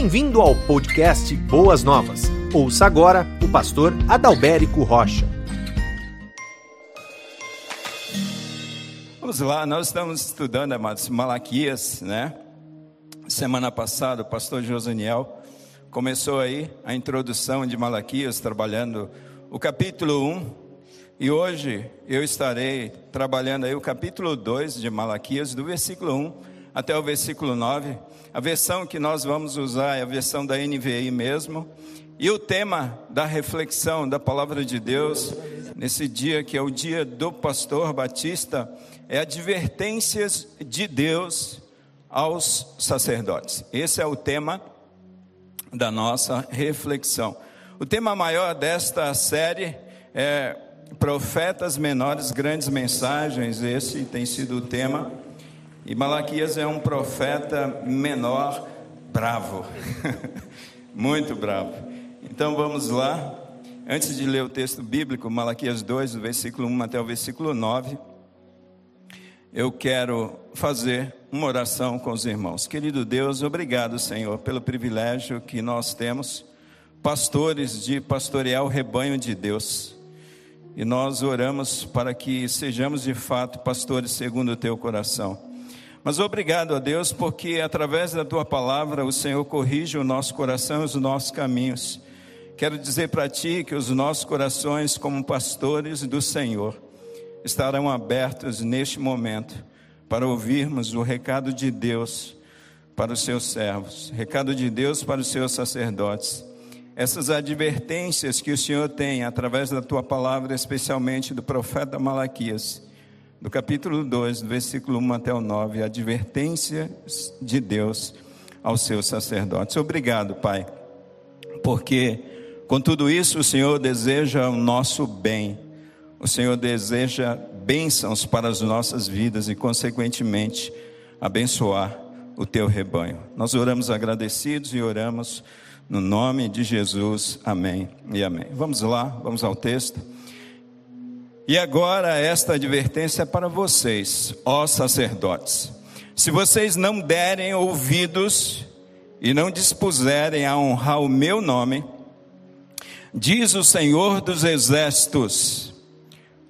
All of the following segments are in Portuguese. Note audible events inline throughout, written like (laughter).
Bem-vindo ao podcast Boas Novas. Ouça agora o pastor Adalberico Rocha. Vamos lá, nós estamos estudando, amados, Malaquias, né? Semana passada, o pastor Josaniel começou aí a introdução de Malaquias, trabalhando o capítulo 1. E hoje eu estarei trabalhando aí o capítulo 2 de Malaquias, do versículo 1 até o versículo 9. A versão que nós vamos usar é a versão da NVI mesmo. E o tema da reflexão da palavra de Deus, nesse dia que é o dia do pastor Batista, é advertências de Deus aos sacerdotes. Esse é o tema da nossa reflexão. O tema maior desta série é Profetas Menores, Grandes Mensagens. Esse tem sido o tema. E Malaquias é um profeta menor, bravo, (laughs) muito bravo. Então vamos lá. Antes de ler o texto bíblico, Malaquias 2, do versículo 1 até o versículo 9, eu quero fazer uma oração com os irmãos. Querido Deus, obrigado, Senhor, pelo privilégio que nós temos, pastores de pastorear o rebanho de Deus. E nós oramos para que sejamos de fato pastores segundo o teu coração. Mas obrigado a Deus, porque através da tua palavra o Senhor corrige o nosso coração e os nossos caminhos. Quero dizer para ti que os nossos corações, como pastores do Senhor, estarão abertos neste momento para ouvirmos o recado de Deus para os seus servos, recado de Deus para os seus sacerdotes. Essas advertências que o Senhor tem através da tua palavra, especialmente do profeta Malaquias, do capítulo 2, do versículo 1 até o 9, advertências de Deus aos seus sacerdotes. Obrigado, Pai, porque com tudo isso o Senhor deseja o nosso bem, o Senhor deseja bênçãos para as nossas vidas e, consequentemente, abençoar o teu rebanho. Nós oramos agradecidos e oramos no nome de Jesus. Amém e amém. Vamos lá, vamos ao texto. E agora esta advertência é para vocês, ó sacerdotes. Se vocês não derem ouvidos e não dispuserem a honrar o meu nome, diz o Senhor dos exércitos,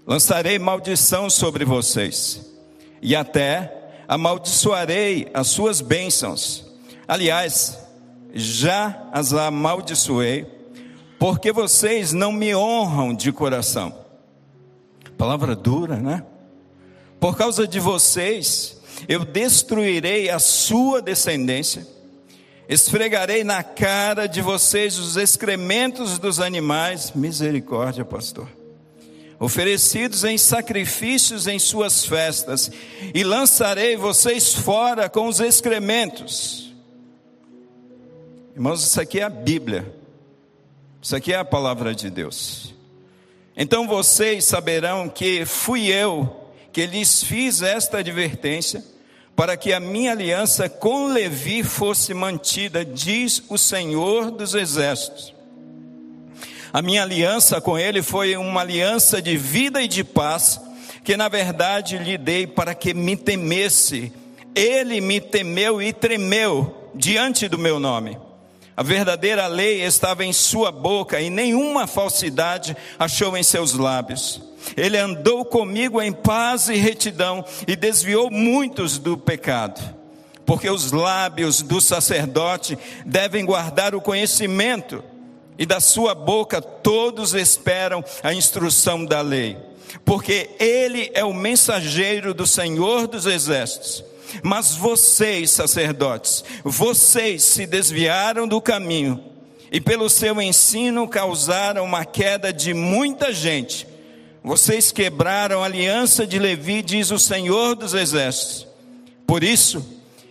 lançarei maldição sobre vocês, e até amaldiçoarei as suas bênçãos. Aliás, já as amaldiçoei, porque vocês não me honram de coração. Palavra dura, né? Por causa de vocês, eu destruirei a sua descendência, esfregarei na cara de vocês os excrementos dos animais. Misericórdia, pastor oferecidos em sacrifícios em suas festas, e lançarei vocês fora com os excrementos. Irmãos, isso aqui é a Bíblia, isso aqui é a palavra de Deus. Então vocês saberão que fui eu que lhes fiz esta advertência, para que a minha aliança com Levi fosse mantida, diz o Senhor dos Exércitos. A minha aliança com ele foi uma aliança de vida e de paz, que na verdade lhe dei para que me temesse. Ele me temeu e tremeu diante do meu nome. A verdadeira lei estava em sua boca e nenhuma falsidade achou em seus lábios. Ele andou comigo em paz e retidão e desviou muitos do pecado. Porque os lábios do sacerdote devem guardar o conhecimento e da sua boca todos esperam a instrução da lei, porque ele é o mensageiro do Senhor dos exércitos. Mas vocês, sacerdotes, vocês se desviaram do caminho e pelo seu ensino causaram uma queda de muita gente. Vocês quebraram a aliança de Levi, diz o Senhor dos exércitos. Por isso,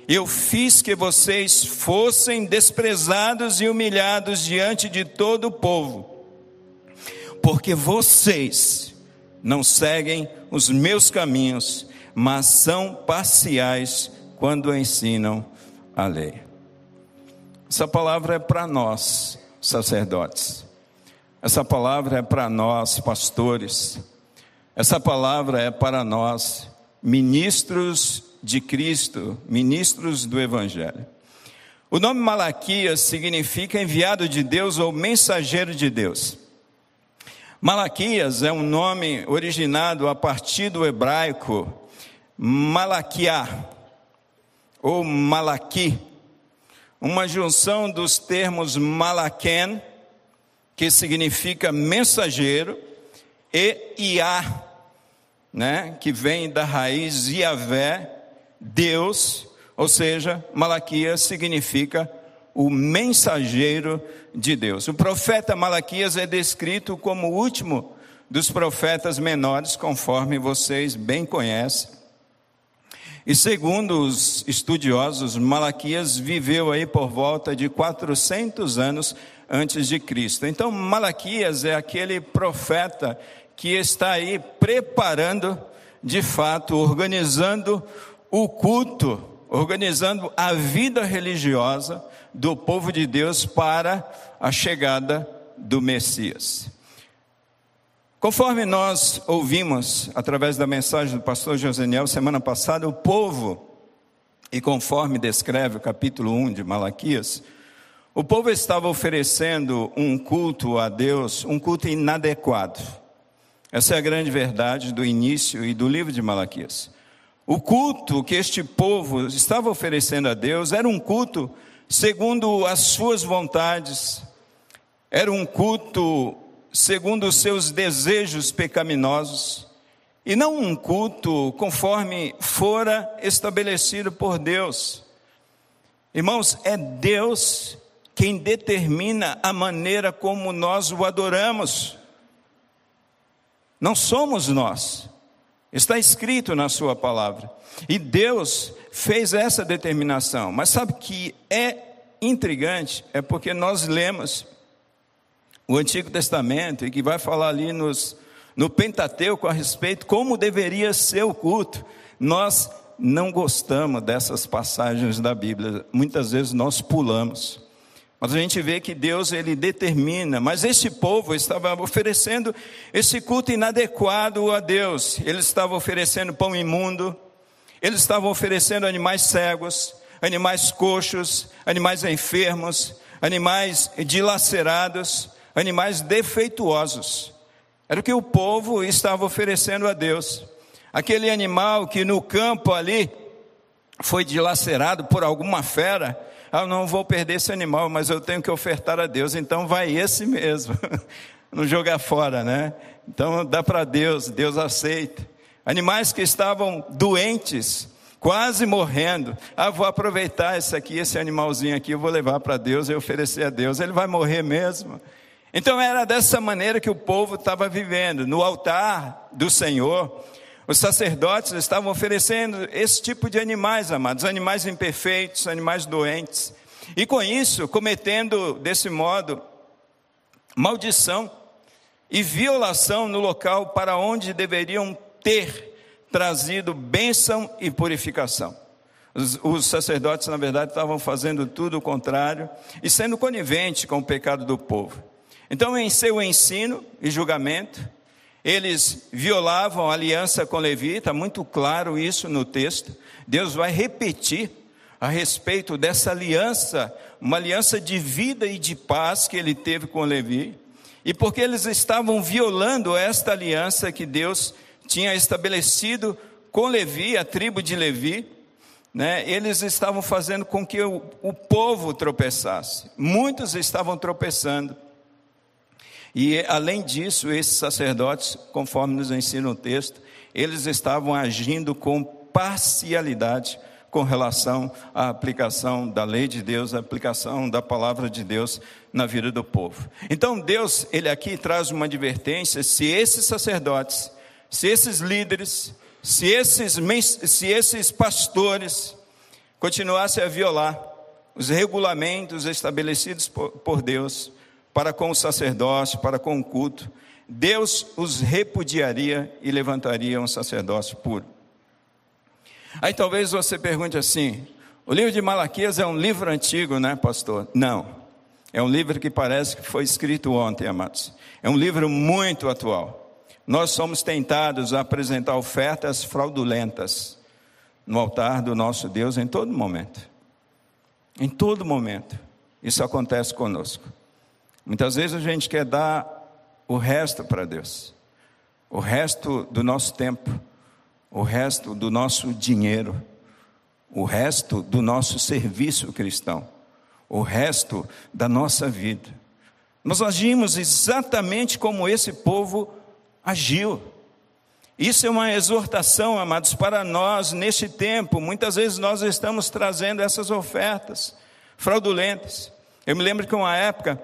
eu fiz que vocês fossem desprezados e humilhados diante de todo o povo, porque vocês não seguem os meus caminhos, mas são parciais quando ensinam a lei. Essa palavra é para nós, sacerdotes. Essa palavra é para nós, pastores. Essa palavra é para nós, ministros de Cristo, ministros do Evangelho. O nome Malaquias significa enviado de Deus ou mensageiro de Deus. Malaquias é um nome originado a partir do hebraico Malaquiá ou Malaqui, uma junção dos termos Malaken, que significa mensageiro, e Iá, né, que vem da raiz Iavé, Deus, ou seja, Malaquias significa o mensageiro de Deus. O profeta Malaquias é descrito como o último dos profetas menores, conforme vocês bem conhecem. E segundo os estudiosos, Malaquias viveu aí por volta de 400 anos antes de Cristo. Então, Malaquias é aquele profeta que está aí preparando, de fato, organizando o culto organizando a vida religiosa do povo de Deus para a chegada do Messias. Conforme nós ouvimos através da mensagem do pastor Joseniel semana passada, o povo, e conforme descreve o capítulo 1 de Malaquias, o povo estava oferecendo um culto a Deus, um culto inadequado. Essa é a grande verdade do início e do livro de Malaquias. O culto que este povo estava oferecendo a Deus era um culto segundo as suas vontades, era um culto segundo os seus desejos pecaminosos, e não um culto conforme fora estabelecido por Deus. Irmãos, é Deus quem determina a maneira como nós o adoramos, não somos nós. Está escrito na Sua palavra. E Deus fez essa determinação. Mas sabe que é intrigante? É porque nós lemos o Antigo Testamento e que vai falar ali nos, no Pentateuco a respeito como deveria ser o culto. Nós não gostamos dessas passagens da Bíblia. Muitas vezes nós pulamos. Mas a gente vê que Deus ele determina, mas esse povo estava oferecendo esse culto inadequado a Deus. Eles estavam oferecendo pão imundo, eles estavam oferecendo animais cegos, animais coxos, animais enfermos, animais dilacerados, animais defeituosos. Era o que o povo estava oferecendo a Deus. Aquele animal que no campo ali foi dilacerado por alguma fera, ah, não vou perder esse animal, mas eu tenho que ofertar a Deus, então vai esse mesmo. (laughs) não jogar fora, né? Então dá para Deus, Deus aceita. Animais que estavam doentes, quase morrendo. Ah, vou aproveitar esse aqui, esse animalzinho aqui, eu vou levar para Deus e oferecer a Deus. Ele vai morrer mesmo. Então era dessa maneira que o povo estava vivendo. No altar do Senhor, os sacerdotes estavam oferecendo esse tipo de animais, amados, animais imperfeitos, animais doentes. E com isso, cometendo desse modo maldição e violação no local para onde deveriam ter trazido bênção e purificação. Os, os, sacerdotes, na verdade, estavam fazendo tudo o contrário e sendo conivente com o pecado do povo. Então, em seu ensino e julgamento, eles violavam a aliança com Levi, está muito claro isso no texto. Deus vai repetir a respeito dessa aliança, uma aliança de vida e de paz que ele teve com Levi. E porque eles estavam violando esta aliança que Deus tinha estabelecido com Levi, a tribo de Levi, né, eles estavam fazendo com que o, o povo tropeçasse. Muitos estavam tropeçando. E além disso, esses sacerdotes, conforme nos ensina o texto, eles estavam agindo com parcialidade com relação à aplicação da lei de Deus, à aplicação da palavra de Deus na vida do povo. Então Deus, ele aqui traz uma advertência, se esses sacerdotes, se esses líderes, se esses, se esses pastores continuassem a violar os regulamentos estabelecidos por, por Deus, para com o sacerdócio, para com o culto, Deus os repudiaria e levantaria um sacerdócio puro. Aí talvez você pergunte assim: o livro de Malaquias é um livro antigo, né, pastor? Não. É um livro que parece que foi escrito ontem, amados. É um livro muito atual. Nós somos tentados a apresentar ofertas fraudulentas no altar do nosso Deus em todo momento. Em todo momento. Isso acontece conosco. Muitas vezes a gente quer dar o resto para Deus, o resto do nosso tempo, o resto do nosso dinheiro, o resto do nosso serviço cristão, o resto da nossa vida. Nós agimos exatamente como esse povo agiu. Isso é uma exortação, amados, para nós neste tempo. Muitas vezes nós estamos trazendo essas ofertas fraudulentas. Eu me lembro que uma época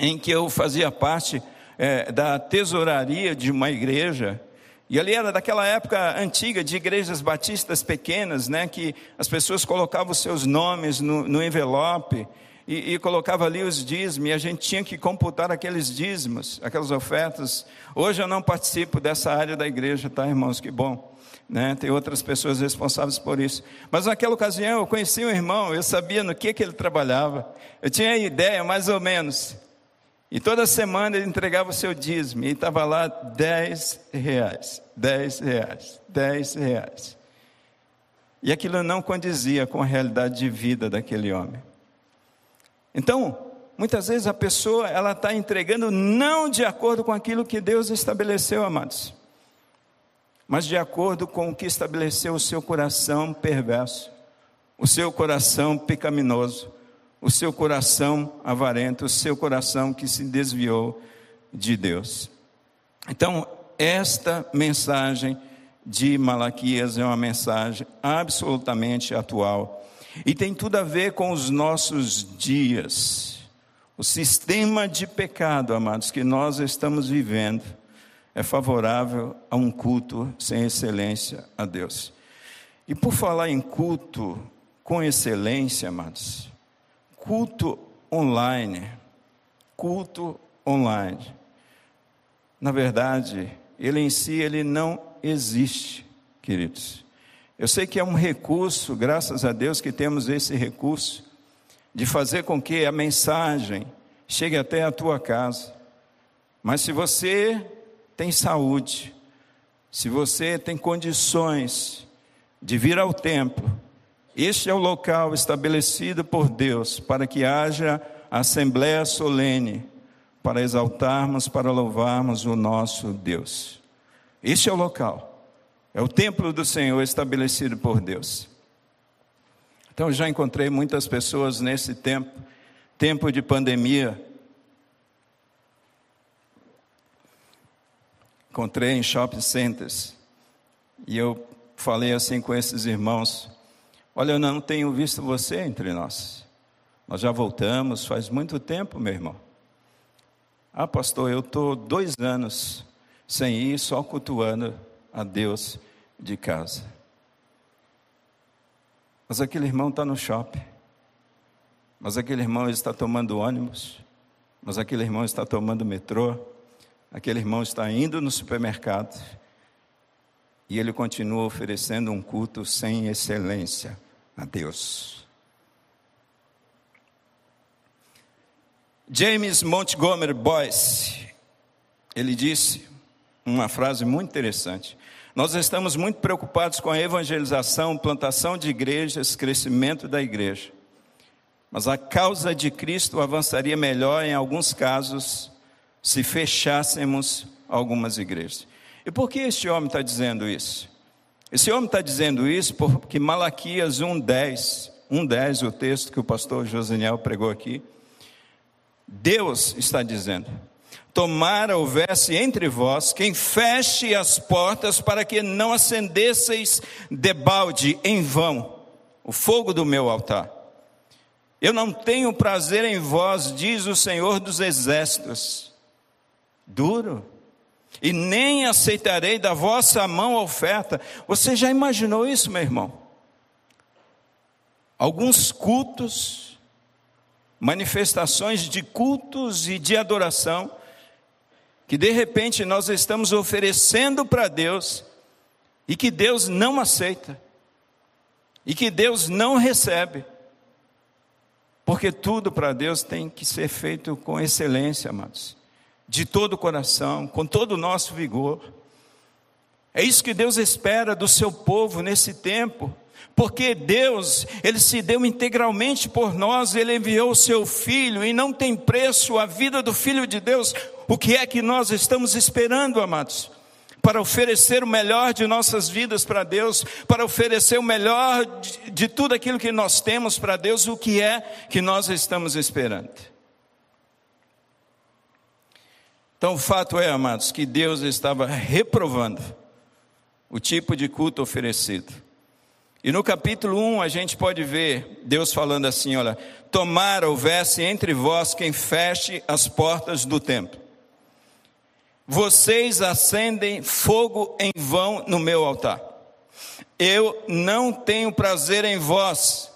em que eu fazia parte é, da tesouraria de uma igreja, e ali era daquela época antiga de igrejas batistas pequenas, né, que as pessoas colocavam seus nomes no, no envelope e, e, colocava ali os dízimos, e a gente tinha que computar aqueles dízimos, aquelas ofertas. Hoje eu não participo dessa área da igreja, tá, irmãos? Que bom. Né? Tem outras pessoas responsáveis por isso. Mas naquela ocasião eu conheci um irmão, eu sabia no que, que ele trabalhava, eu tinha ideia mais ou menos. E toda semana ele entregava o seu dízimo, e estava lá 10 reais, 10 reais, 10 reais. E aquilo não condizia com a realidade de vida daquele homem. Então, muitas vezes a pessoa ela está entregando não de acordo com aquilo que Deus estabeleceu, amados mas de acordo com o que estabeleceu o seu coração perverso, o seu coração pecaminoso, o seu coração avarento, o seu coração que se desviou de Deus. Então, esta mensagem de Malaquias é uma mensagem absolutamente atual e tem tudo a ver com os nossos dias. O sistema de pecado, amados, que nós estamos vivendo é favorável a um culto sem excelência a Deus. E por falar em culto com excelência, amados, culto online, culto online. Na verdade, ele em si ele não existe, queridos. Eu sei que é um recurso, graças a Deus que temos esse recurso de fazer com que a mensagem chegue até a tua casa. Mas se você tem saúde, se você tem condições de vir ao templo, este é o local estabelecido por Deus para que haja assembleia solene, para exaltarmos, para louvarmos o nosso Deus. Este é o local, é o templo do Senhor estabelecido por Deus. Então já encontrei muitas pessoas nesse tempo, tempo de pandemia, encontrei em shopping centers e eu falei assim com esses irmãos: Olha, eu não tenho visto você entre nós. Nós já voltamos faz muito tempo, meu irmão. Ah, pastor, eu estou dois anos sem ir, só cultuando a Deus de casa. Mas aquele irmão está no shopping. Mas aquele irmão está tomando ônibus. Mas aquele irmão está tomando metrô aquele irmão está indo no supermercado e ele continua oferecendo um culto sem excelência a Deus. James Montgomery Boyce, ele disse uma frase muito interessante. Nós estamos muito preocupados com a evangelização, plantação de igrejas, crescimento da igreja. Mas a causa de Cristo avançaria melhor em alguns casos se fechássemos algumas igrejas. E por que este homem está dizendo isso? Esse homem está dizendo isso porque Malaquias 1,10, 1,10, o texto que o pastor Joseniel pregou aqui, Deus está dizendo: Tomara houvesse entre vós quem feche as portas para que não acendesseis debalde em vão o fogo do meu altar. Eu não tenho prazer em vós, diz o Senhor dos Exércitos duro, e nem aceitarei da vossa mão a oferta. Você já imaginou isso, meu irmão? Alguns cultos, manifestações de cultos e de adoração, que de repente nós estamos oferecendo para Deus e que Deus não aceita, e que Deus não recebe, porque tudo para Deus tem que ser feito com excelência, amados de todo o coração, com todo o nosso vigor. É isso que Deus espera do seu povo nesse tempo. Porque Deus, Ele se deu integralmente por nós, Ele enviou o seu Filho e não tem preço a vida do Filho de Deus. O que é que nós estamos esperando, amados? Para oferecer o melhor de nossas vidas para Deus, para oferecer o melhor de, de tudo aquilo que nós temos para Deus, o que é que nós estamos esperando? Então, o fato é, amados, que Deus estava reprovando o tipo de culto oferecido. E no capítulo 1 a gente pode ver Deus falando assim: olha, tomara houvesse entre vós quem feche as portas do templo. Vocês acendem fogo em vão no meu altar. Eu não tenho prazer em vós.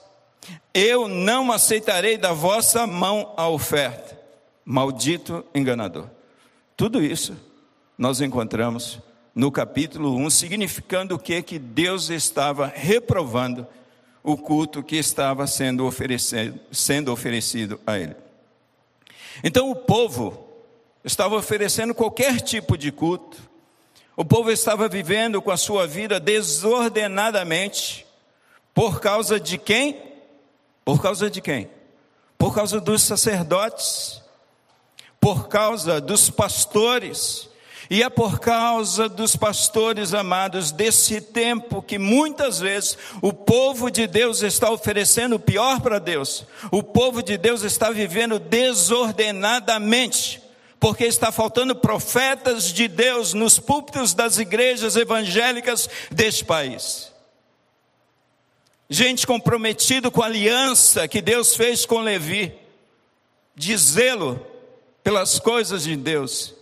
Eu não aceitarei da vossa mão a oferta. Maldito enganador. Tudo isso nós encontramos no capítulo 1, significando o que? Que Deus estava reprovando o culto que estava sendo oferecido, sendo oferecido a ele. Então o povo estava oferecendo qualquer tipo de culto, o povo estava vivendo com a sua vida desordenadamente, por causa de quem? Por causa de quem? Por causa dos sacerdotes por causa dos pastores, e é por causa dos pastores amados desse tempo que muitas vezes o povo de Deus está oferecendo o pior para Deus. O povo de Deus está vivendo desordenadamente, porque está faltando profetas de Deus nos púlpitos das igrejas evangélicas deste país. Gente comprometido com a aliança que Deus fez com Levi, de zelo pelas coisas de Deus,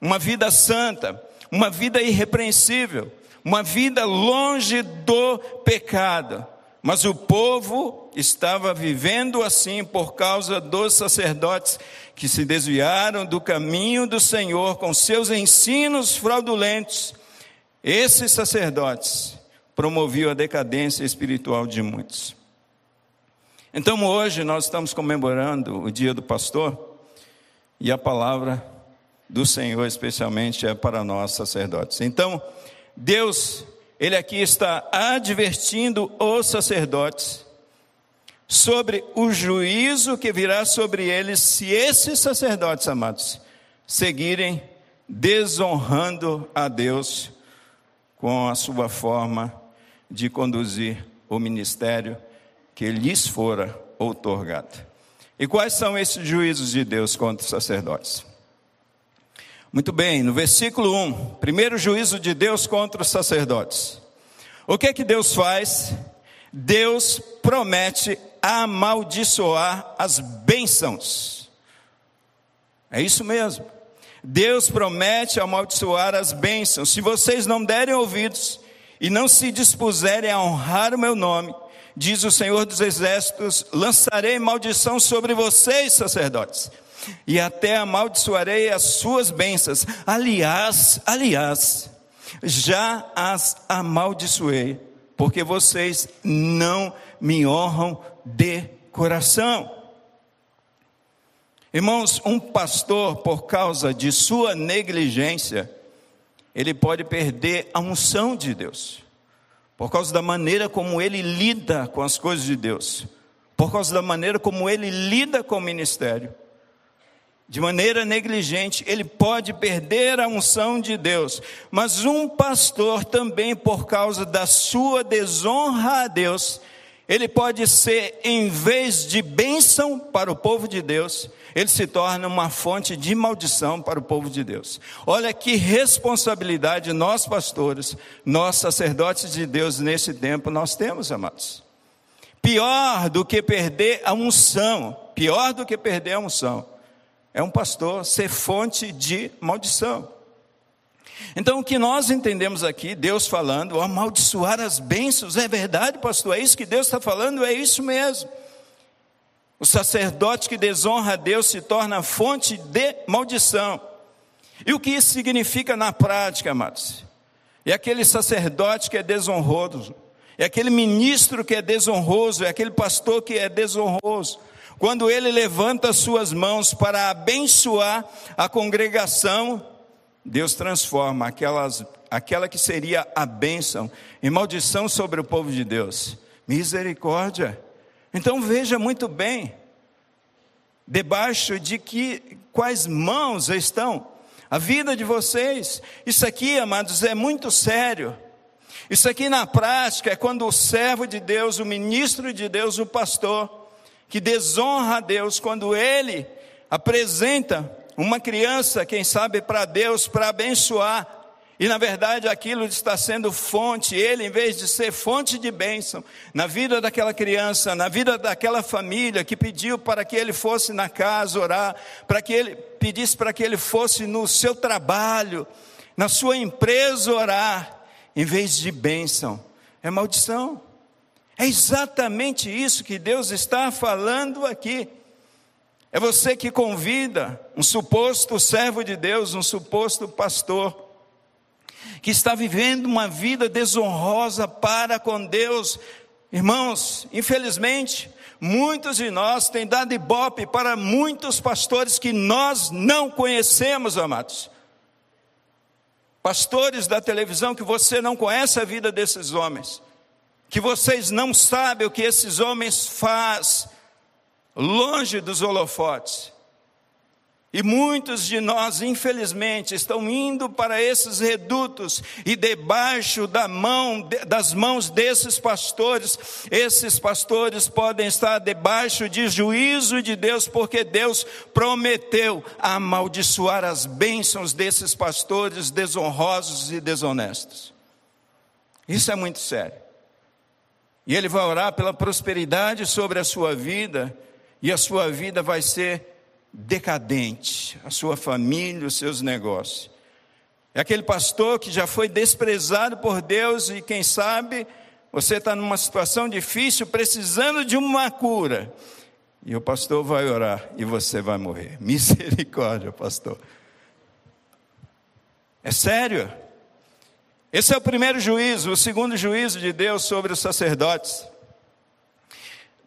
uma vida santa, uma vida irrepreensível, uma vida longe do pecado. Mas o povo estava vivendo assim por causa dos sacerdotes que se desviaram do caminho do Senhor com seus ensinos fraudulentos. Esses sacerdotes promoviam a decadência espiritual de muitos. Então hoje nós estamos comemorando o dia do pastor. E a palavra do Senhor, especialmente, é para nós sacerdotes. Então, Deus, Ele aqui está advertindo os sacerdotes sobre o juízo que virá sobre eles se esses sacerdotes, amados, seguirem desonrando a Deus com a sua forma de conduzir o ministério que lhes fora outorgado. E quais são esses juízos de Deus contra os sacerdotes? Muito bem, no versículo 1, primeiro juízo de Deus contra os sacerdotes. O que é que Deus faz? Deus promete amaldiçoar as bênçãos. É isso mesmo. Deus promete amaldiçoar as bênçãos. Se vocês não derem ouvidos e não se dispuserem a honrar o meu nome, diz o Senhor dos Exércitos: lançarei maldição sobre vocês, sacerdotes, e até amaldiçoarei as suas bênçãos. Aliás, aliás, já as amaldiçoei, porque vocês não me honram de coração. Irmãos, um pastor, por causa de sua negligência, ele pode perder a unção de Deus por causa da maneira como ele lida com as coisas de Deus, por causa da maneira como ele lida com o ministério. De maneira negligente, ele pode perder a unção de Deus, mas um pastor também, por causa da sua desonra a Deus, ele pode ser, em vez de bênção para o povo de Deus, ele se torna uma fonte de maldição para o povo de Deus. Olha que responsabilidade nós pastores, nós sacerdotes de Deus nesse tempo nós temos, amados. Pior do que perder a unção, pior do que perder a unção, é um pastor ser fonte de maldição. Então, o que nós entendemos aqui, Deus falando, amaldiçoar as bênçãos, é verdade, pastor, é isso que Deus está falando, é isso mesmo. O sacerdote que desonra a Deus se torna fonte de maldição. E o que isso significa na prática, amados? É aquele sacerdote que é desonroso, é aquele ministro que é desonroso, é aquele pastor que é desonroso. Quando ele levanta suas mãos para abençoar a congregação, Deus transforma aquelas, aquela que seria a bênção em maldição sobre o povo de Deus. Misericórdia. Então veja muito bem, debaixo de que quais mãos estão a vida de vocês. Isso aqui, amados, é muito sério. Isso aqui na prática é quando o servo de Deus, o ministro de Deus, o pastor, que desonra a Deus, quando ele apresenta uma criança, quem sabe, para Deus, para abençoar, e na verdade aquilo está sendo fonte, ele, em vez de ser fonte de bênção na vida daquela criança, na vida daquela família que pediu para que ele fosse na casa orar, para que ele pedisse para que ele fosse no seu trabalho, na sua empresa orar, em vez de bênção, é maldição. É exatamente isso que Deus está falando aqui. É você que convida um suposto servo de Deus, um suposto pastor, que está vivendo uma vida desonrosa para com Deus. Irmãos, infelizmente, muitos de nós têm dado ibope para muitos pastores que nós não conhecemos, amados pastores da televisão, que você não conhece a vida desses homens, que vocês não sabem o que esses homens faz longe dos holofotes. E muitos de nós, infelizmente, estão indo para esses redutos e debaixo da mão, das mãos desses pastores, esses pastores podem estar debaixo de juízo de Deus, porque Deus prometeu amaldiçoar as bênçãos desses pastores desonrosos e desonestos. Isso é muito sério. E Ele vai orar pela prosperidade sobre a sua vida, e a sua vida vai ser decadente, a sua família, os seus negócios. É aquele pastor que já foi desprezado por Deus e quem sabe você está numa situação difícil, precisando de uma cura. E o pastor vai orar e você vai morrer. (laughs) Misericórdia, pastor. É sério. Esse é o primeiro juízo, o segundo juízo de Deus sobre os sacerdotes.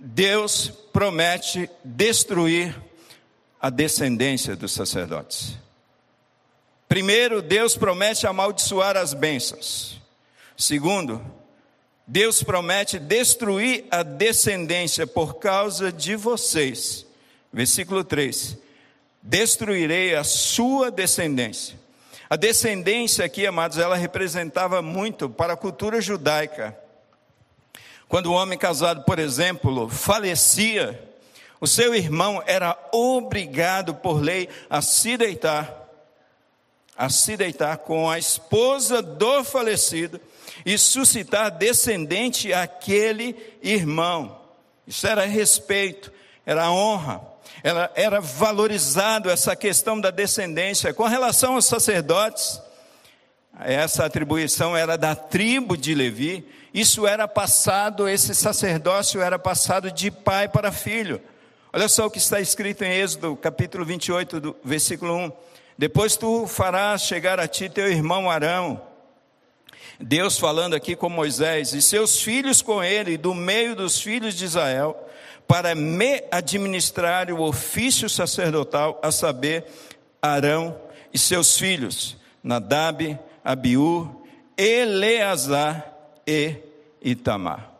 Deus promete destruir a descendência dos sacerdotes. Primeiro, Deus promete amaldiçoar as bênçãos. Segundo, Deus promete destruir a descendência por causa de vocês. Versículo 3: Destruirei a sua descendência. A descendência aqui, amados, ela representava muito para a cultura judaica. Quando o homem casado, por exemplo, falecia, o seu irmão era obrigado por lei a se deitar, a se deitar com a esposa do falecido e suscitar descendente àquele irmão. Isso era respeito, era honra, era, era valorizado essa questão da descendência. Com relação aos sacerdotes, essa atribuição era da tribo de Levi, isso era passado, esse sacerdócio era passado de pai para filho. Olha só o que está escrito em Êxodo, capítulo 28, do, versículo 1. Depois tu farás chegar a ti teu irmão Arão, Deus falando aqui com Moisés, e seus filhos com ele, do meio dos filhos de Israel, para me administrar o ofício sacerdotal, a saber, Arão e seus filhos, Nadab, Abiú, Eleazar e Itamar.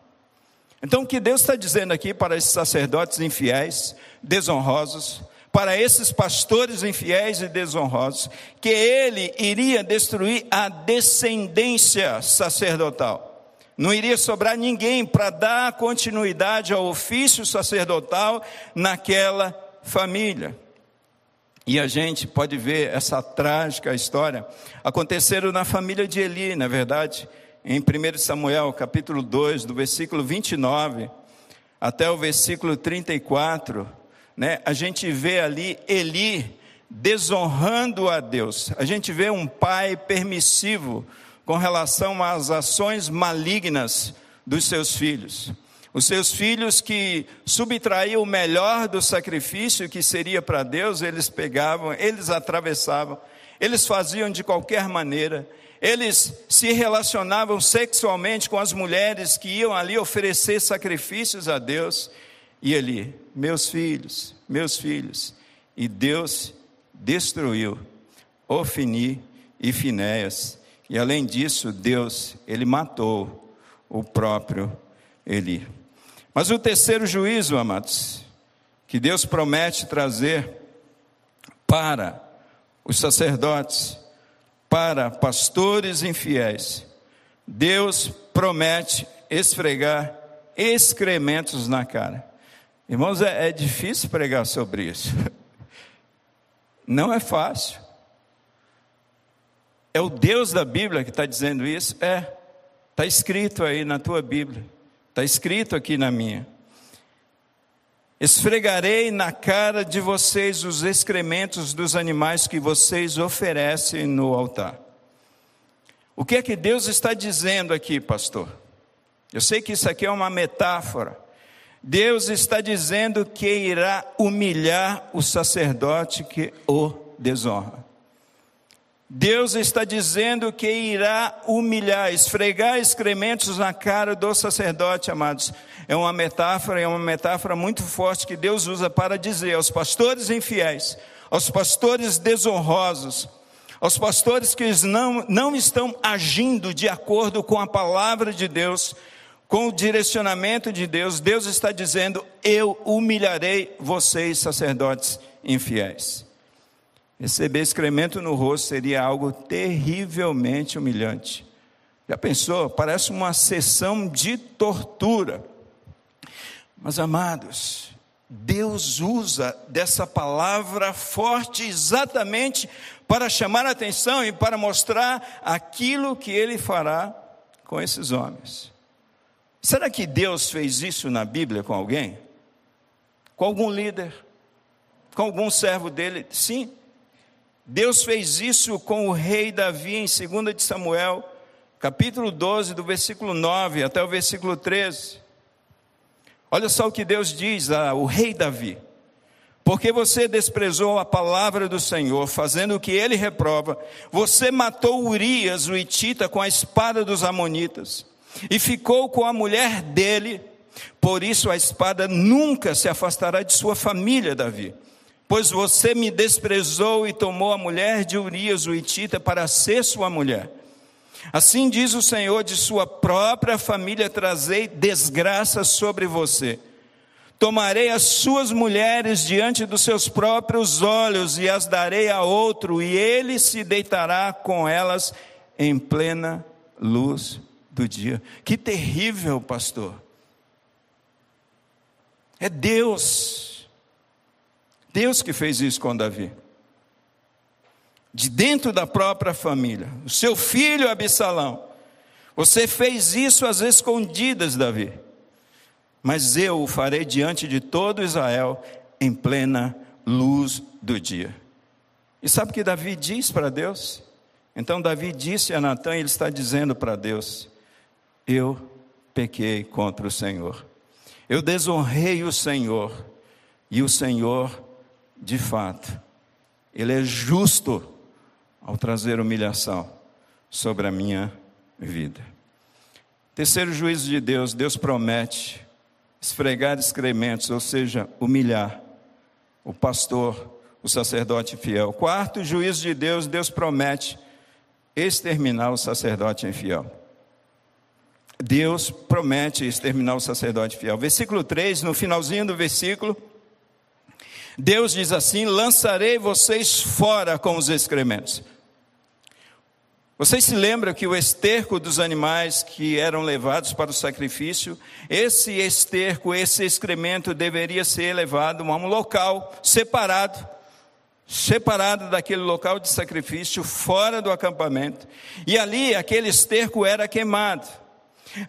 Então, o que Deus está dizendo aqui para esses sacerdotes infiéis, desonrosos, para esses pastores infiéis e desonrosos, que ele iria destruir a descendência sacerdotal. Não iria sobrar ninguém para dar continuidade ao ofício sacerdotal naquela família. E a gente pode ver essa trágica história acontecendo na família de Eli, na verdade em 1 Samuel, capítulo 2, do versículo 29 até o versículo 34, né, a gente vê ali Eli desonrando a Deus. A gente vê um pai permissivo com relação às ações malignas dos seus filhos. Os seus filhos que subtraíam o melhor do sacrifício que seria para Deus, eles pegavam, eles atravessavam, eles faziam de qualquer maneira, eles se relacionavam sexualmente com as mulheres que iam ali oferecer sacrifícios a Deus. E ele, meus filhos, meus filhos. E Deus destruiu Ofini e Finéias. E além disso, Deus, ele matou o próprio Eli. Mas o terceiro juízo, amados, que Deus promete trazer para os sacerdotes, para pastores infiéis, Deus promete esfregar excrementos na cara. Irmãos, é, é difícil pregar sobre isso. (laughs) Não é fácil. É o Deus da Bíblia que está dizendo isso? É. Está escrito aí na tua Bíblia. Está escrito aqui na minha. Esfregarei na cara de vocês os excrementos dos animais que vocês oferecem no altar. O que é que Deus está dizendo aqui, pastor? Eu sei que isso aqui é uma metáfora. Deus está dizendo que irá humilhar o sacerdote que o desonra. Deus está dizendo que irá humilhar, esfregar excrementos na cara do sacerdote, amados. É uma metáfora, é uma metáfora muito forte que Deus usa para dizer aos pastores infiéis, aos pastores desonrosos, aos pastores que não, não estão agindo de acordo com a palavra de Deus, com o direcionamento de Deus, Deus está dizendo: Eu humilharei vocês, sacerdotes infiéis. Receber excremento no rosto seria algo terrivelmente humilhante. Já pensou? Parece uma sessão de tortura. Mas amados, Deus usa dessa palavra forte exatamente para chamar a atenção e para mostrar aquilo que ele fará com esses homens. Será que Deus fez isso na Bíblia com alguém? Com algum líder? Com algum servo dele? Sim. Deus fez isso com o rei Davi em 2 de Samuel, capítulo 12, do versículo 9 até o versículo 13. Olha só o que Deus diz ao rei Davi. Porque você desprezou a palavra do Senhor, fazendo o que ele reprova, você matou Urias, o Itita, com a espada dos Amonitas, e ficou com a mulher dele, por isso a espada nunca se afastará de sua família, Davi pois você me desprezou e tomou a mulher de Urias, o Itita, para ser sua mulher. Assim diz o Senhor, de sua própria família trazei desgraça sobre você. Tomarei as suas mulheres diante dos seus próprios olhos e as darei a outro, e ele se deitará com elas em plena luz do dia. Que terrível, pastor. É Deus Deus que fez isso com Davi. De dentro da própria família. O seu filho Absalão. Você fez isso às escondidas, Davi. Mas eu o farei diante de todo Israel em plena luz do dia. E sabe o que Davi diz para Deus? Então Davi disse a Natan, ele está dizendo para Deus: Eu pequei contra o Senhor. Eu desonrei o Senhor. E o Senhor de fato, Ele é justo ao trazer humilhação sobre a minha vida. Terceiro juízo de Deus, Deus promete esfregar excrementos, ou seja, humilhar o pastor, o sacerdote fiel. Quarto juízo de Deus, Deus promete exterminar o sacerdote infiel. Deus promete exterminar o sacerdote fiel. Versículo 3, no finalzinho do versículo, Deus diz assim: lançarei vocês fora com os excrementos. Vocês se lembram que o esterco dos animais que eram levados para o sacrifício, esse esterco, esse excremento deveria ser levado a um local separado, separado daquele local de sacrifício, fora do acampamento, e ali aquele esterco era queimado.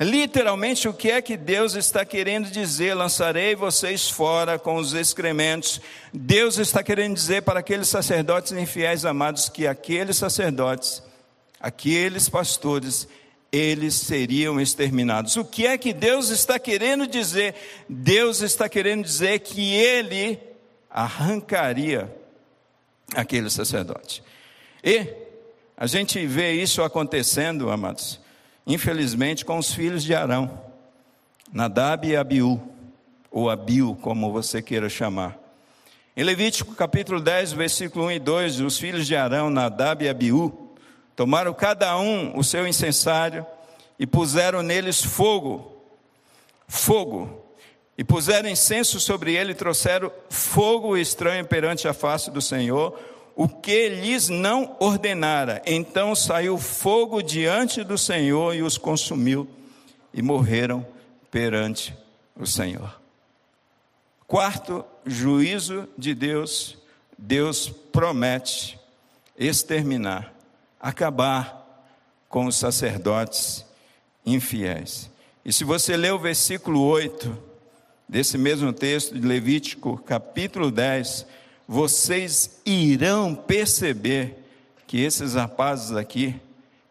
Literalmente, o que é que Deus está querendo dizer? Lançarei vocês fora com os excrementos. Deus está querendo dizer para aqueles sacerdotes infiéis amados que aqueles sacerdotes, aqueles pastores, eles seriam exterminados. O que é que Deus está querendo dizer? Deus está querendo dizer que ele arrancaria aquele sacerdote. E a gente vê isso acontecendo, amados infelizmente, com os filhos de Arão, Nadab e Abiú, ou Abiú, como você queira chamar. Em Levítico capítulo 10, versículo 1 e 2, os filhos de Arão, Nadab e Abiú, Tomaram cada um o seu incensário e puseram neles fogo. Fogo. E puseram incenso sobre ele e trouxeram fogo estranho perante a face do Senhor, o que lhes não ordenara. Então saiu fogo diante do Senhor e os consumiu, e morreram perante o Senhor. Quarto juízo de Deus, Deus promete exterminar, acabar com os sacerdotes infiéis. E se você ler o versículo 8 desse mesmo texto de Levítico, capítulo 10, vocês irão perceber que esses rapazes aqui,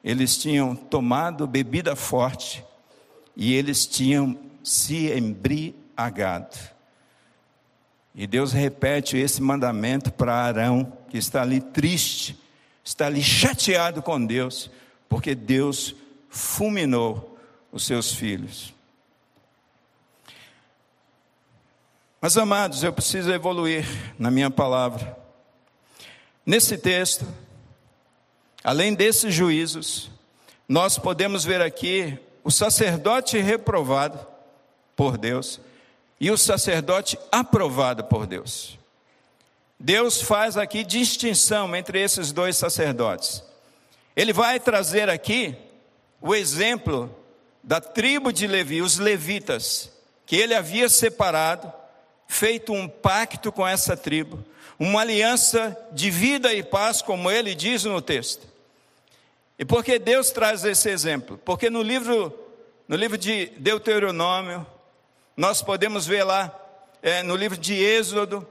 eles tinham tomado bebida forte e eles tinham se embriagado. E Deus repete esse mandamento para Arão, que está ali triste, está ali chateado com Deus, porque Deus fulminou os seus filhos. Mas amados, eu preciso evoluir na minha palavra. Nesse texto, além desses juízos, nós podemos ver aqui o sacerdote reprovado por Deus e o sacerdote aprovado por Deus. Deus faz aqui distinção entre esses dois sacerdotes. Ele vai trazer aqui o exemplo da tribo de Levi, os levitas, que ele havia separado, feito um pacto com essa tribo, uma aliança de vida e paz, como ele diz no texto. E por que Deus traz esse exemplo? Porque no livro, no livro de Deuteronômio, nós podemos ver lá é, no livro de Êxodo,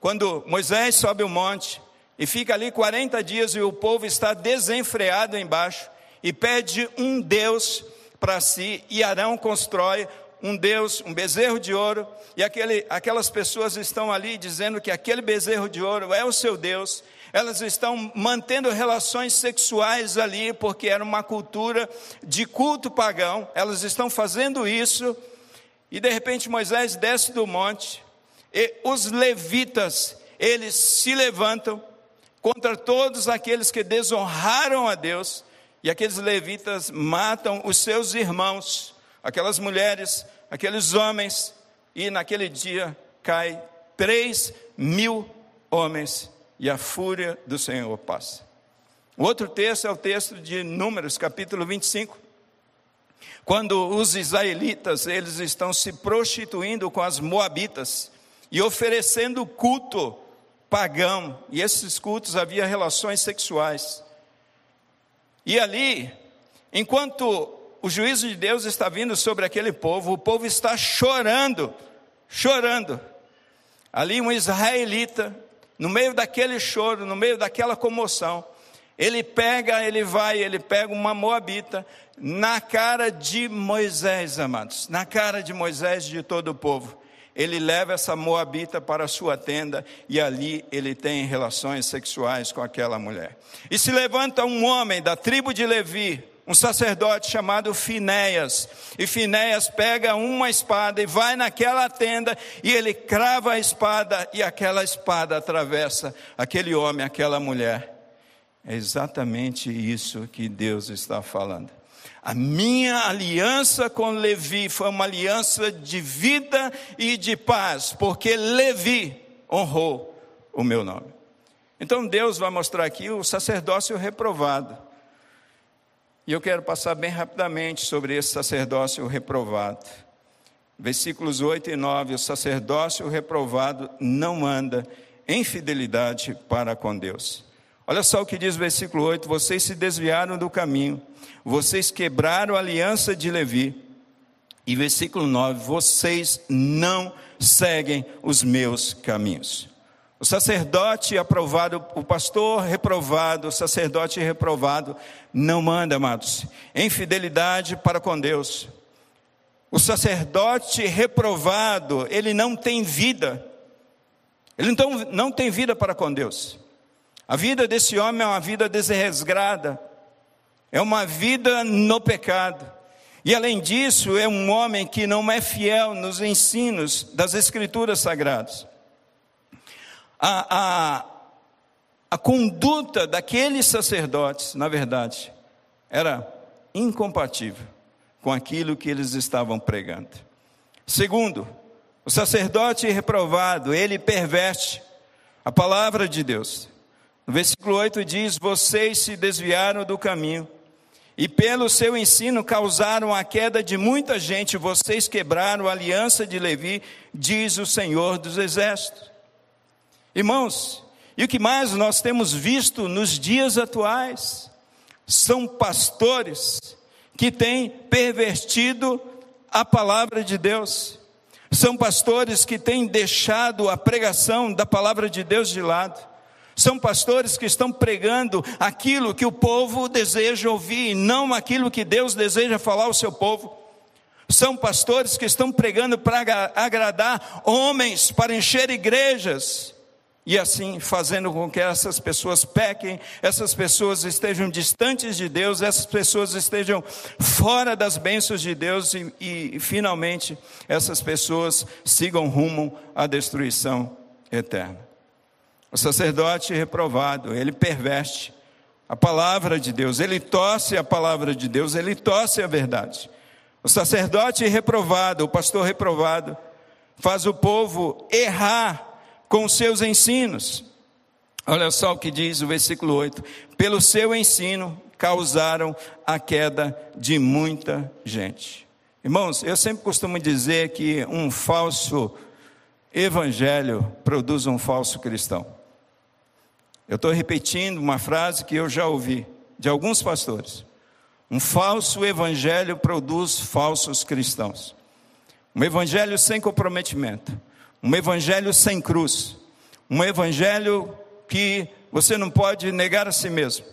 quando Moisés sobe o monte e fica ali 40 dias e o povo está desenfreado embaixo e pede um Deus para si, e Arão constrói um Deus, um bezerro de ouro, e aquele, aquelas pessoas estão ali dizendo que aquele bezerro de ouro é o seu Deus, elas estão mantendo relações sexuais ali, porque era uma cultura de culto pagão, elas estão fazendo isso. E de repente Moisés desce do monte, e os levitas, eles se levantam contra todos aqueles que desonraram a Deus, e aqueles levitas matam os seus irmãos, aquelas mulheres, aqueles homens, e naquele dia cai três mil homens, e a fúria do Senhor passa. O outro texto é o texto de Números, capítulo 25, quando os israelitas, eles estão se prostituindo com as moabitas e oferecendo culto pagão, e esses cultos havia relações sexuais. E ali, enquanto o juízo de Deus está vindo sobre aquele povo, o povo está chorando, chorando. Ali um israelita, no meio daquele choro, no meio daquela comoção, ele pega, ele vai, ele pega uma moabita, na cara de Moisés, amados, na cara de Moisés e de todo o povo. Ele leva essa moabita para a sua tenda e ali ele tem relações sexuais com aquela mulher. E se levanta um homem da tribo de Levi, um sacerdote chamado Finéias. E Finéias pega uma espada e vai naquela tenda e ele crava a espada e aquela espada atravessa aquele homem, aquela mulher. É exatamente isso que Deus está falando. A minha aliança com Levi foi uma aliança de vida e de paz, porque Levi honrou o meu nome. Então Deus vai mostrar aqui o sacerdócio reprovado. E eu quero passar bem rapidamente sobre esse sacerdócio reprovado. Versículos 8 e 9: O sacerdócio reprovado não anda em fidelidade para com Deus. Olha só o que diz o versículo 8: Vocês se desviaram do caminho, vocês quebraram a aliança de Levi. E versículo 9: Vocês não seguem os meus caminhos. O sacerdote aprovado, o pastor reprovado, o sacerdote reprovado, não manda, amados, em fidelidade para com Deus. O sacerdote reprovado, ele não tem vida, ele então não tem vida para com Deus. A vida desse homem é uma vida desresgrada, é uma vida no pecado. E além disso, é um homem que não é fiel nos ensinos das Escrituras Sagradas. A, a, a conduta daqueles sacerdotes, na verdade, era incompatível com aquilo que eles estavam pregando. Segundo, o sacerdote reprovado, ele perverte a palavra de Deus. No versículo 8 diz: Vocês se desviaram do caminho, e pelo seu ensino causaram a queda de muita gente, vocês quebraram a aliança de Levi, diz o Senhor dos Exércitos. Irmãos, e o que mais nós temos visto nos dias atuais são pastores que têm pervertido a palavra de Deus. São pastores que têm deixado a pregação da palavra de Deus de lado. São pastores que estão pregando aquilo que o povo deseja ouvir, e não aquilo que Deus deseja falar ao seu povo. São pastores que estão pregando para agradar homens, para encher igrejas, e assim fazendo com que essas pessoas pequem, essas pessoas estejam distantes de Deus, essas pessoas estejam fora das bênçãos de Deus e, e finalmente essas pessoas sigam rumo à destruição eterna. O sacerdote reprovado, ele perverte a palavra de Deus, ele torce a palavra de Deus, ele torce a verdade. O sacerdote reprovado, o pastor reprovado, faz o povo errar com seus ensinos. Olha só o que diz o versículo 8: pelo seu ensino causaram a queda de muita gente. Irmãos, eu sempre costumo dizer que um falso evangelho produz um falso cristão. Eu estou repetindo uma frase que eu já ouvi de alguns pastores. Um falso evangelho produz falsos cristãos. Um evangelho sem comprometimento um evangelho sem cruz, um evangelho que você não pode negar a si mesmo.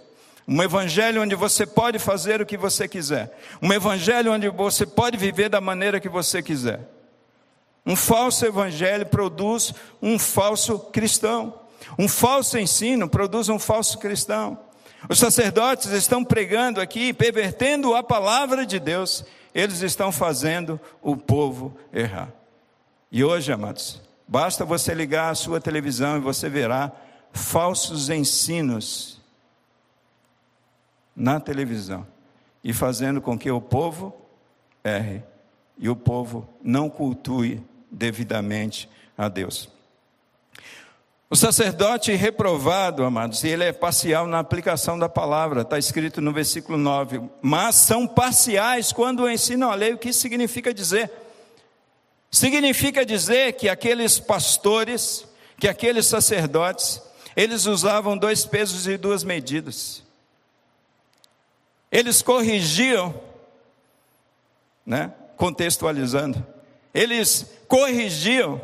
Um evangelho onde você pode fazer o que você quiser. Um evangelho onde você pode viver da maneira que você quiser. Um falso evangelho produz um falso cristão. Um falso ensino produz um falso cristão. Os sacerdotes estão pregando aqui, pervertendo a palavra de Deus, eles estão fazendo o povo errar. E hoje, amados, basta você ligar a sua televisão e você verá falsos ensinos na televisão e fazendo com que o povo erre e o povo não cultue devidamente a Deus. O sacerdote reprovado, amados, ele é parcial na aplicação da palavra, está escrito no versículo 9, mas são parciais quando ensinam a lei, o que significa dizer? Significa dizer que aqueles pastores, que aqueles sacerdotes, eles usavam dois pesos e duas medidas. Eles corrigiam, né, contextualizando, eles corrigiam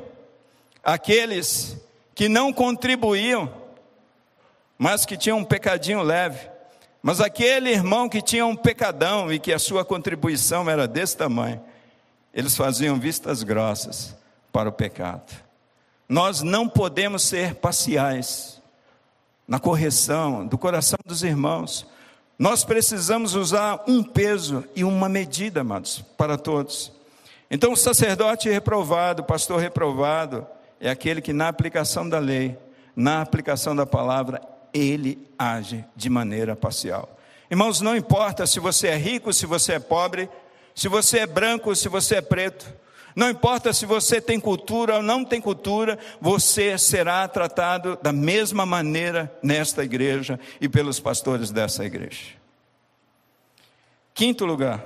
aqueles que não contribuíam, mas que tinham um pecadinho leve. Mas aquele irmão que tinha um pecadão e que a sua contribuição era desse tamanho, eles faziam vistas grossas para o pecado. Nós não podemos ser parciais na correção do coração dos irmãos. Nós precisamos usar um peso e uma medida, amados, para todos. Então, o sacerdote reprovado, o pastor reprovado, é aquele que, na aplicação da lei, na aplicação da palavra, ele age de maneira parcial. Irmãos, não importa se você é rico, se você é pobre, se você é branco ou se você é preto. Não importa se você tem cultura ou não tem cultura, você será tratado da mesma maneira nesta igreja e pelos pastores dessa igreja. Quinto lugar,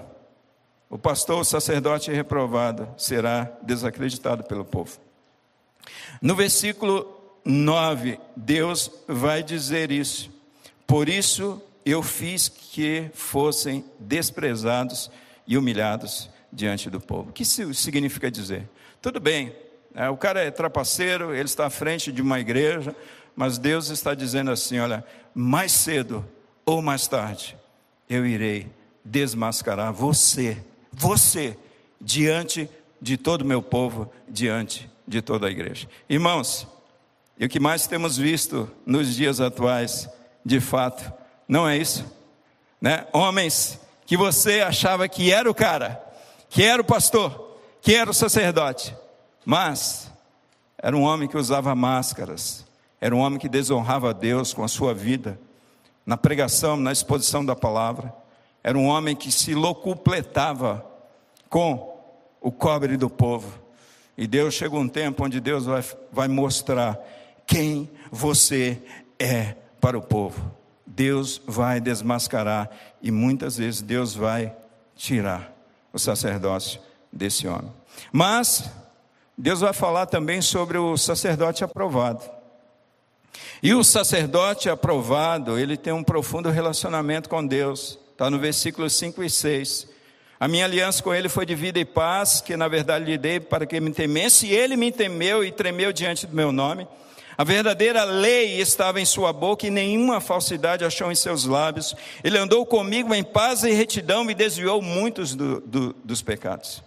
o pastor, o sacerdote reprovado será desacreditado pelo povo. No versículo 9, Deus vai dizer isso. Por isso eu fiz que fossem desprezados e humilhados diante do povo. O que isso significa dizer? Tudo bem, é, o cara é trapaceiro, ele está à frente de uma igreja, mas Deus está dizendo assim: olha, mais cedo ou mais tarde, eu irei desmascarar você, você, diante de todo o meu povo, diante de toda a igreja. Irmãos, e o que mais temos visto nos dias atuais, de fato, não é isso? Né? Homens que você achava que era o cara, que era o pastor, que era o sacerdote, mas era um homem que usava máscaras, Era um homem que desonrava a Deus com a sua vida, na pregação, na exposição da palavra. Era um homem que se locupletava com o cobre do povo. E Deus chega um tempo onde Deus vai, vai mostrar quem você é para o povo. Deus vai desmascarar e muitas vezes Deus vai tirar o sacerdócio desse homem. Mas Deus vai falar também sobre o sacerdote aprovado. E o sacerdote aprovado, ele tem um profundo relacionamento com Deus. Está no versículo 5 e 6. A minha aliança com ele foi de vida e paz, que na verdade lhe dei para que me temesse, e ele me temeu e tremeu diante do meu nome. A verdadeira lei estava em sua boca e nenhuma falsidade achou em seus lábios. Ele andou comigo em paz e retidão e desviou muitos do, do, dos pecados.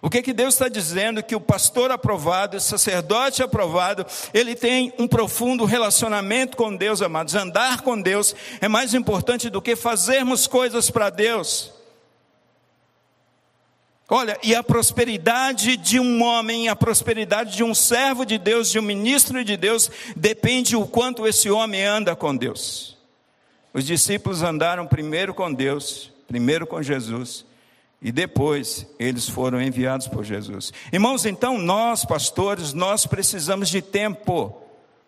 O que, que Deus está dizendo? Que o pastor aprovado, o sacerdote aprovado, ele tem um profundo relacionamento com Deus, amados. Andar com Deus é mais importante do que fazermos coisas para Deus. Olha, e a prosperidade de um homem, a prosperidade de um servo de Deus, de um ministro de Deus, depende o quanto esse homem anda com Deus. Os discípulos andaram primeiro com Deus, primeiro com Jesus, e depois eles foram enviados por Jesus. Irmãos, então nós, pastores, nós precisamos de tempo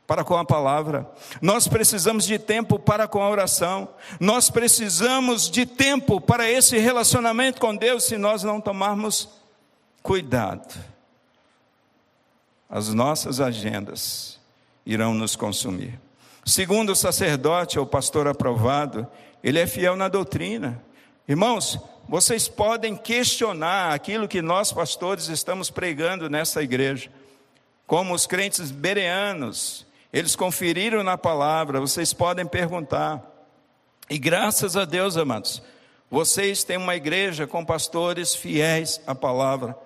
para com a palavra, nós precisamos de tempo para com a oração, nós precisamos de tempo para esse relacionamento com Deus, se nós não tomarmos cuidado. As nossas agendas irão nos consumir. Segundo o sacerdote ou pastor aprovado, ele é fiel na doutrina. Irmãos, vocês podem questionar aquilo que nós pastores estamos pregando nessa igreja. Como os crentes bereanos, eles conferiram na palavra, vocês podem perguntar. E graças a Deus, amados, vocês têm uma igreja com pastores fiéis à palavra.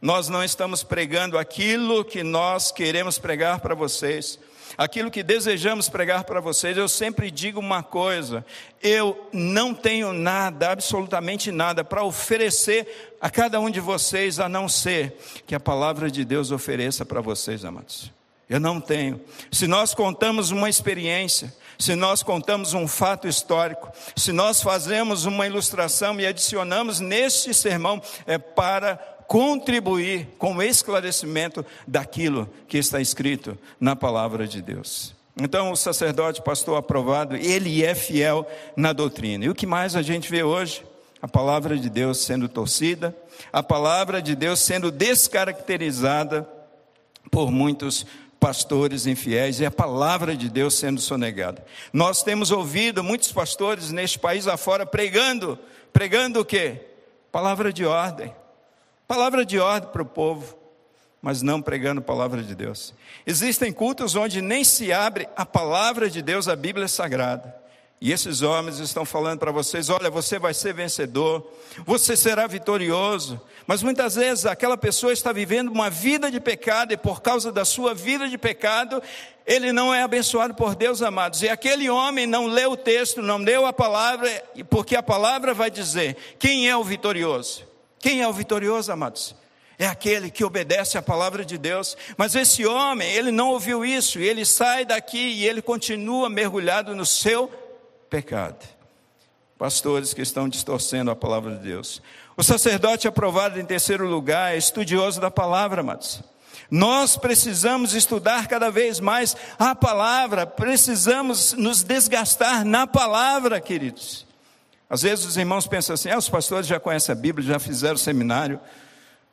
Nós não estamos pregando aquilo que nós queremos pregar para vocês aquilo que desejamos pregar para vocês, eu sempre digo uma coisa: eu não tenho nada, absolutamente nada, para oferecer a cada um de vocês, a não ser que a palavra de Deus ofereça para vocês, amados. Eu não tenho. Se nós contamos uma experiência, se nós contamos um fato histórico, se nós fazemos uma ilustração e adicionamos neste sermão, é para contribuir com o esclarecimento daquilo que está escrito na palavra de Deus. Então, o sacerdote, pastor aprovado, ele é fiel na doutrina. E o que mais a gente vê hoje? A palavra de Deus sendo torcida, a palavra de Deus sendo descaracterizada por muitos pastores infiéis e a palavra de Deus sendo sonegada. Nós temos ouvido muitos pastores neste país afora pregando, pregando o quê? Palavra de ordem. Palavra de ordem para o povo, mas não pregando a palavra de Deus. Existem cultos onde nem se abre a palavra de Deus, a Bíblia é sagrada. E esses homens estão falando para vocês: olha, você vai ser vencedor, você será vitorioso. Mas muitas vezes aquela pessoa está vivendo uma vida de pecado, e por causa da sua vida de pecado, ele não é abençoado por Deus, amados. E aquele homem não leu o texto, não leu a palavra, porque a palavra vai dizer: quem é o vitorioso? Quem é o vitorioso, amados? É aquele que obedece à palavra de Deus. Mas esse homem, ele não ouviu isso, ele sai daqui e ele continua mergulhado no seu pecado. Pastores que estão distorcendo a palavra de Deus. O sacerdote aprovado em terceiro lugar é estudioso da palavra, amados. Nós precisamos estudar cada vez mais a palavra, precisamos nos desgastar na palavra, queridos. Às vezes os irmãos pensam assim: ah, os pastores já conhecem a Bíblia, já fizeram seminário,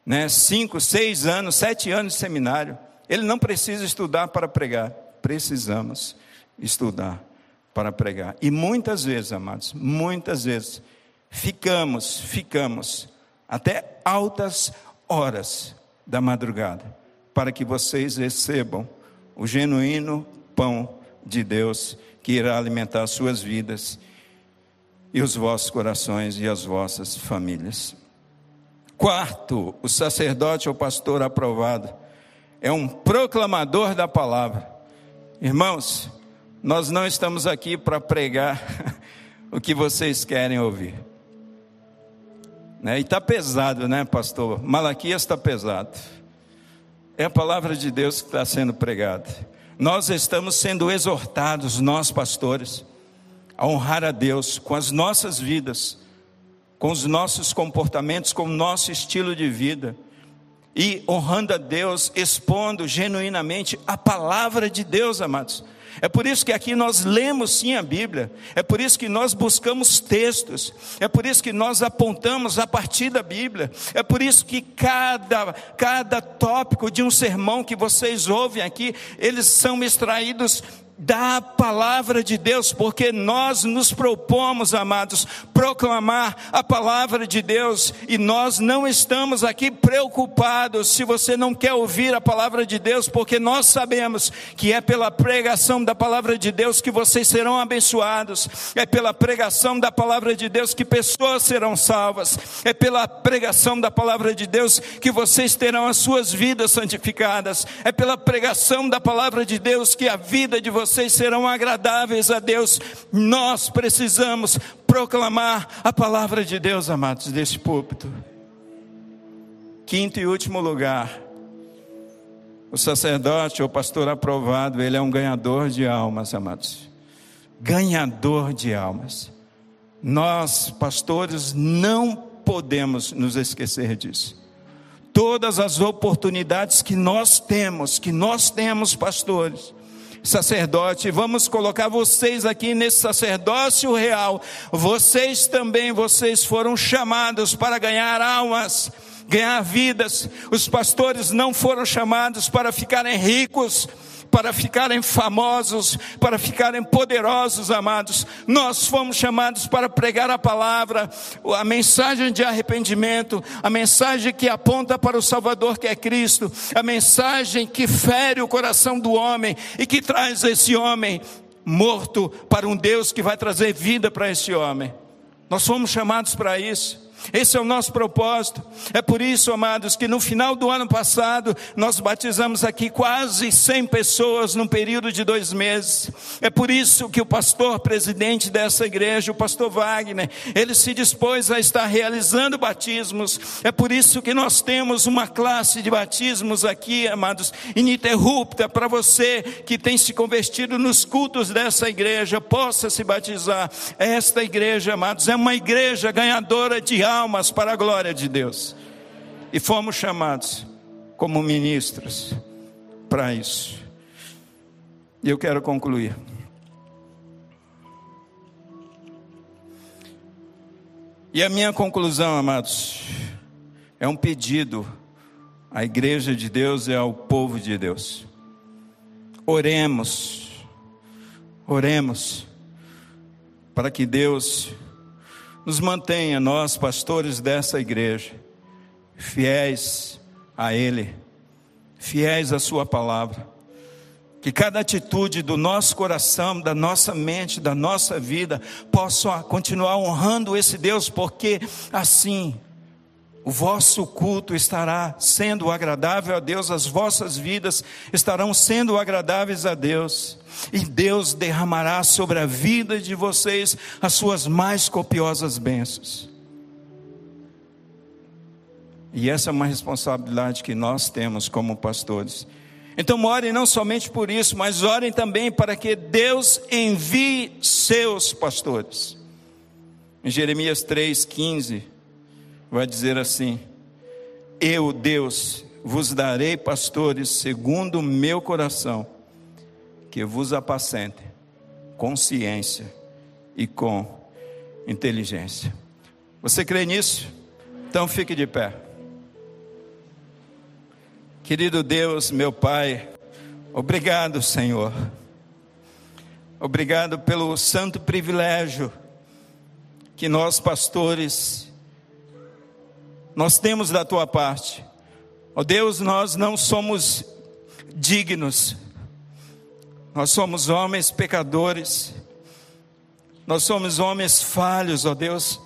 né? cinco, seis anos, sete anos de seminário. Ele não precisa estudar para pregar. Precisamos estudar para pregar. E muitas vezes, amados, muitas vezes, ficamos, ficamos até altas horas da madrugada para que vocês recebam o genuíno pão de Deus que irá alimentar suas vidas e os vossos corações e as vossas famílias. Quarto, o sacerdote ou pastor aprovado é um proclamador da palavra. Irmãos, nós não estamos aqui para pregar (laughs) o que vocês querem ouvir. Né? E está pesado, né, pastor? Malaquias está pesado. É a palavra de Deus que está sendo pregada. nós estamos sendo exortados, nós pastores, a honrar a Deus com as nossas vidas, com os nossos comportamentos, com o nosso estilo de vida e honrando a Deus, expondo genuinamente a palavra de Deus, amados. É por isso que aqui nós lemos sim a Bíblia, é por isso que nós buscamos textos, é por isso que nós apontamos a partir da Bíblia, é por isso que cada, cada tópico de um sermão que vocês ouvem aqui, eles são extraídos da palavra de Deus, porque nós nos propomos, amados, proclamar a palavra de Deus e nós não estamos aqui preocupados se você não quer ouvir a palavra de Deus, porque nós sabemos que é pela pregação da palavra de Deus que vocês serão abençoados, é pela pregação da palavra de Deus que pessoas serão salvas, é pela pregação da palavra de Deus que vocês terão as suas vidas santificadas, é pela pregação da palavra de Deus que a vida de vocês vocês serão agradáveis a Deus. Nós precisamos proclamar a palavra de Deus, amados, desse púlpito. Quinto e último lugar, o sacerdote ou pastor aprovado, ele é um ganhador de almas, amados. Ganhador de almas. Nós, pastores, não podemos nos esquecer disso. Todas as oportunidades que nós temos, que nós temos, pastores, sacerdote, vamos colocar vocês aqui nesse sacerdócio real. Vocês também, vocês foram chamados para ganhar almas, ganhar vidas. Os pastores não foram chamados para ficarem ricos, para ficarem famosos, para ficarem poderosos, amados. Nós fomos chamados para pregar a palavra, a mensagem de arrependimento, a mensagem que aponta para o Salvador que é Cristo, a mensagem que fere o coração do homem e que traz esse homem morto para um Deus que vai trazer vida para esse homem. Nós fomos chamados para isso. Esse é o nosso propósito. É por isso, amados, que no final do ano passado nós batizamos aqui quase 100 pessoas num período de dois meses. É por isso que o pastor presidente dessa igreja, o pastor Wagner, ele se dispôs a estar realizando batismos. É por isso que nós temos uma classe de batismos aqui, amados, ininterrupta para você que tem se convertido nos cultos dessa igreja, possa se batizar. Esta igreja, amados, é uma igreja ganhadora de almas para a glória de Deus. E fomos chamados como ministros para isso. E eu quero concluir. E a minha conclusão, amados, é um pedido à igreja de Deus e ao povo de Deus. Oremos, oremos, para que Deus nos mantenha, nós, pastores dessa igreja, fiéis a Ele, fiéis à Sua palavra. Que cada atitude do nosso coração, da nossa mente, da nossa vida, possa continuar honrando esse Deus, porque assim o vosso culto estará sendo agradável a Deus, as vossas vidas estarão sendo agradáveis a Deus e Deus derramará sobre a vida de vocês as suas mais copiosas bênçãos. E essa é uma responsabilidade que nós temos como pastores. Então orem não somente por isso, mas orem também para que Deus envie seus pastores. Em Jeremias 3,15, vai dizer assim: Eu, Deus, vos darei pastores segundo o meu coração que vos apacente com ciência e com inteligência. Você crê nisso? Então fique de pé. Querido Deus, meu Pai, obrigado, Senhor. Obrigado pelo santo privilégio que nós, pastores, nós temos da tua parte. Ó oh Deus, nós não somos dignos nós somos homens pecadores, nós somos homens falhos, ó Deus,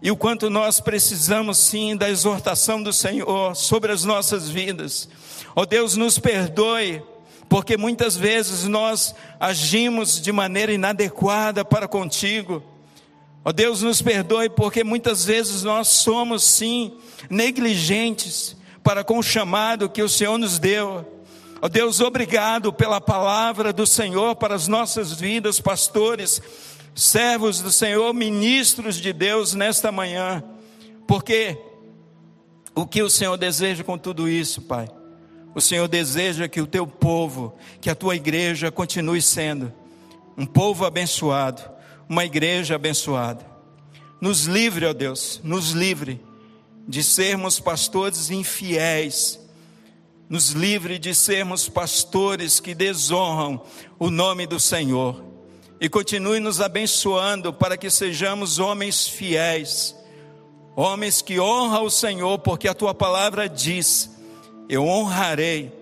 e o quanto nós precisamos sim da exortação do Senhor sobre as nossas vidas. Ó Deus, nos perdoe, porque muitas vezes nós agimos de maneira inadequada para contigo. Ó Deus, nos perdoe, porque muitas vezes nós somos sim negligentes para com o chamado que o Senhor nos deu. Ó oh Deus, obrigado pela palavra do Senhor para as nossas vidas, pastores, servos do Senhor, ministros de Deus nesta manhã, porque o que o Senhor deseja com tudo isso, Pai? O Senhor deseja que o teu povo, que a tua igreja continue sendo um povo abençoado, uma igreja abençoada. Nos livre, ó Deus, nos livre de sermos pastores infiéis, nos livre de sermos pastores que desonram o nome do Senhor. E continue nos abençoando para que sejamos homens fiéis, homens que honram o Senhor, porque a tua palavra diz: Eu honrarei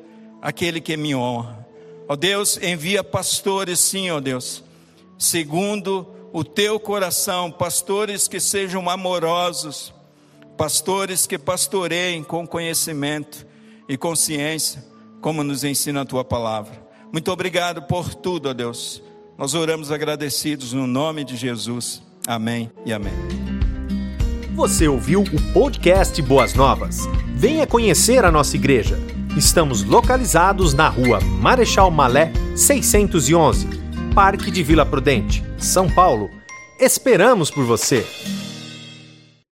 aquele que me honra. Ó Deus, envia pastores, sim, ó Deus, segundo o teu coração, pastores que sejam amorosos, pastores que pastoreiem com conhecimento e consciência, como nos ensina a tua palavra. Muito obrigado por tudo, ó Deus. Nós oramos agradecidos no nome de Jesus. Amém e amém. Você ouviu o podcast Boas Novas? Venha conhecer a nossa igreja. Estamos localizados na rua Marechal Malé 611, Parque de Vila Prudente, São Paulo. Esperamos por você!